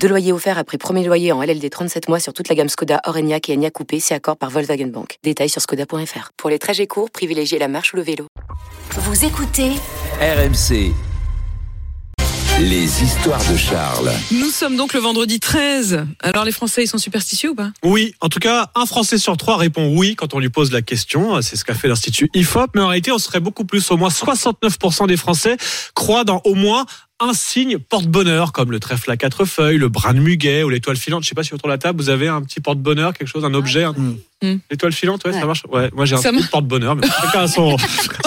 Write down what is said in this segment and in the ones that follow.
Deux loyers offerts après premier loyer en LLD 37 mois sur toute la gamme Skoda, Orenia et Enya Coupé, c'est accord par Volkswagen Bank. Détails sur skoda.fr. Pour les trajets courts, privilégiez la marche ou le vélo. Vous écoutez RMC. Les histoires de Charles. Nous sommes donc le vendredi 13. Alors les Français, ils sont superstitieux ou pas? Oui, en tout cas, un Français sur trois répond oui quand on lui pose la question. C'est ce qu'a fait l'Institut IFOP. Mais en réalité, on serait beaucoup plus. Au moins 69% des Français croient dans au moins un signe porte-bonheur, comme le trèfle à quatre feuilles, le brin de muguet ou l'étoile filante. Je sais pas si autour de la table, vous avez un petit porte-bonheur, quelque chose, un objet. un- Mm. L'étoile filante, ouais, ça marche. Ouais, moi j'ai un slip porte-bonheur, mais chacun a son,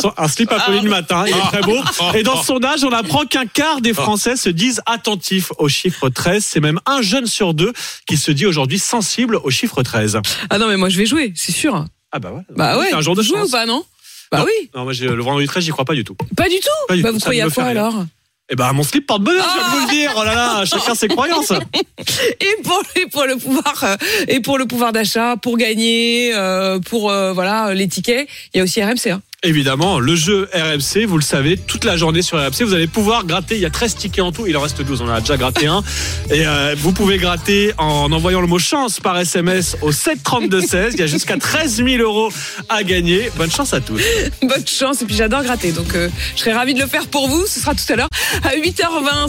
son- un slip à coller le matin. Il est très beau. Et dans ce sondage, on apprend qu'un quart des Français se disent attentifs au chiffre 13. C'est même un jeune sur deux qui se dit aujourd'hui sensible au chiffre 13. Ah non, mais moi je vais jouer, c'est sûr. Ah bah ouais. Bah ouais. C'est un jour de jouer ou pas, non? Bah Non. oui. Non, moi le vendredi 13, j'y crois pas du tout. Pas du tout. Pas du bah tout, vous ça croyez ne à quoi rien. alors? Eh ben mon slip porte-bonheur, je viens de vous le dire. Oh là là, chacun ses croyances. et pour, et pour le pouvoir euh, et pour le pouvoir d'achat, pour gagner, euh, pour euh, voilà les tickets, il y a aussi RMC. Hein. Évidemment, le jeu RMC, vous le savez, toute la journée sur RMC, vous allez pouvoir gratter. Il y a 13 tickets en tout, il en reste 12, on en a déjà gratté un. Et euh, vous pouvez gratter en envoyant le mot chance par SMS au 732-16. Il y a jusqu'à 13 000 euros à gagner. Bonne chance à tous. Bonne chance et puis j'adore gratter, donc euh, je serais ravie de le faire pour vous. Ce sera tout à l'heure à 8h20.